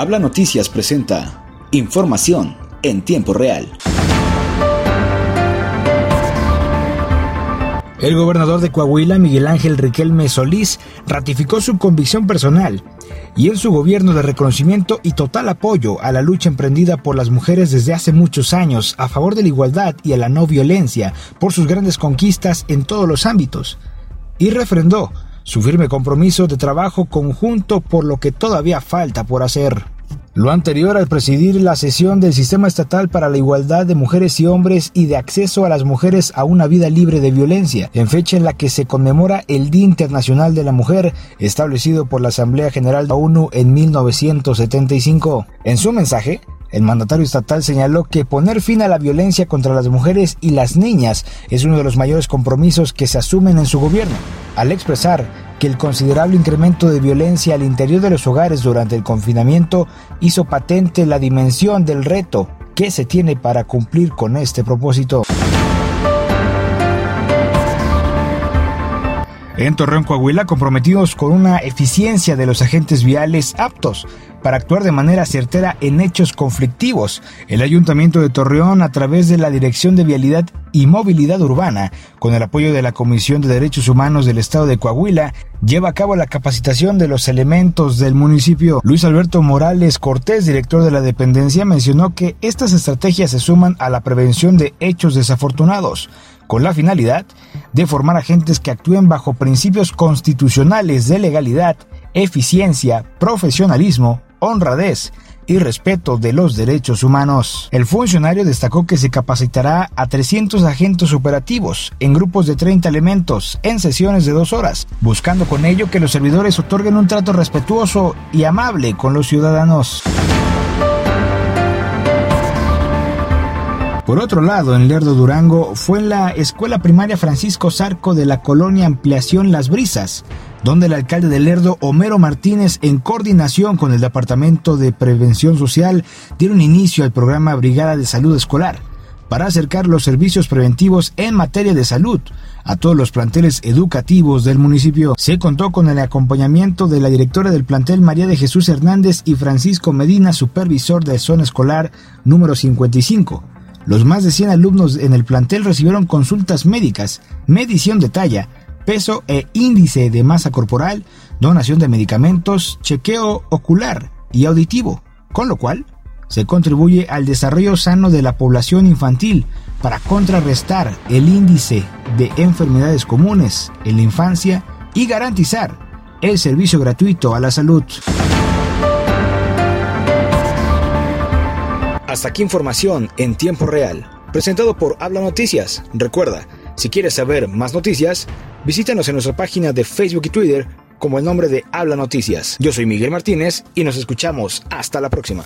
Habla Noticias presenta información en tiempo real. El gobernador de Coahuila, Miguel Ángel Riquelme Solís, ratificó su convicción personal y en su gobierno de reconocimiento y total apoyo a la lucha emprendida por las mujeres desde hace muchos años a favor de la igualdad y a la no violencia por sus grandes conquistas en todos los ámbitos. Y refrendó su firme compromiso de trabajo conjunto por lo que todavía falta por hacer. Lo anterior al presidir la sesión del Sistema Estatal para la Igualdad de Mujeres y Hombres y de acceso a las mujeres a una vida libre de violencia, en fecha en la que se conmemora el Día Internacional de la Mujer, establecido por la Asamblea General de la ONU en 1975. En su mensaje, el mandatario estatal señaló que poner fin a la violencia contra las mujeres y las niñas es uno de los mayores compromisos que se asumen en su gobierno, al expresar que el considerable incremento de violencia al interior de los hogares durante el confinamiento hizo patente la dimensión del reto que se tiene para cumplir con este propósito. En Torreón, Coahuila, comprometidos con una eficiencia de los agentes viales aptos para actuar de manera certera en hechos conflictivos. El Ayuntamiento de Torreón, a través de la Dirección de Vialidad y Movilidad Urbana, con el apoyo de la Comisión de Derechos Humanos del Estado de Coahuila, lleva a cabo la capacitación de los elementos del municipio. Luis Alberto Morales Cortés, director de la dependencia, mencionó que estas estrategias se suman a la prevención de hechos desafortunados con la finalidad de formar agentes que actúen bajo principios constitucionales de legalidad, eficiencia, profesionalismo, honradez y respeto de los derechos humanos. El funcionario destacó que se capacitará a 300 agentes operativos en grupos de 30 elementos en sesiones de dos horas, buscando con ello que los servidores otorguen un trato respetuoso y amable con los ciudadanos. Por otro lado, en Lerdo Durango fue en la escuela primaria Francisco Zarco de la colonia Ampliación Las Brisas, donde el alcalde de Lerdo, Homero Martínez, en coordinación con el Departamento de Prevención Social, dieron inicio al programa Brigada de Salud Escolar para acercar los servicios preventivos en materia de salud a todos los planteles educativos del municipio. Se contó con el acompañamiento de la directora del plantel María de Jesús Hernández y Francisco Medina, supervisor de zona escolar número 55 los más de 100 alumnos en el plantel recibieron consultas médicas, medición de talla, peso e índice de masa corporal, donación de medicamentos, chequeo ocular y auditivo, con lo cual se contribuye al desarrollo sano de la población infantil para contrarrestar el índice de enfermedades comunes en la infancia y garantizar el servicio gratuito a la salud. Hasta aquí información en tiempo real, presentado por Habla Noticias. Recuerda, si quieres saber más noticias, visítanos en nuestra página de Facebook y Twitter como el nombre de Habla Noticias. Yo soy Miguel Martínez y nos escuchamos hasta la próxima.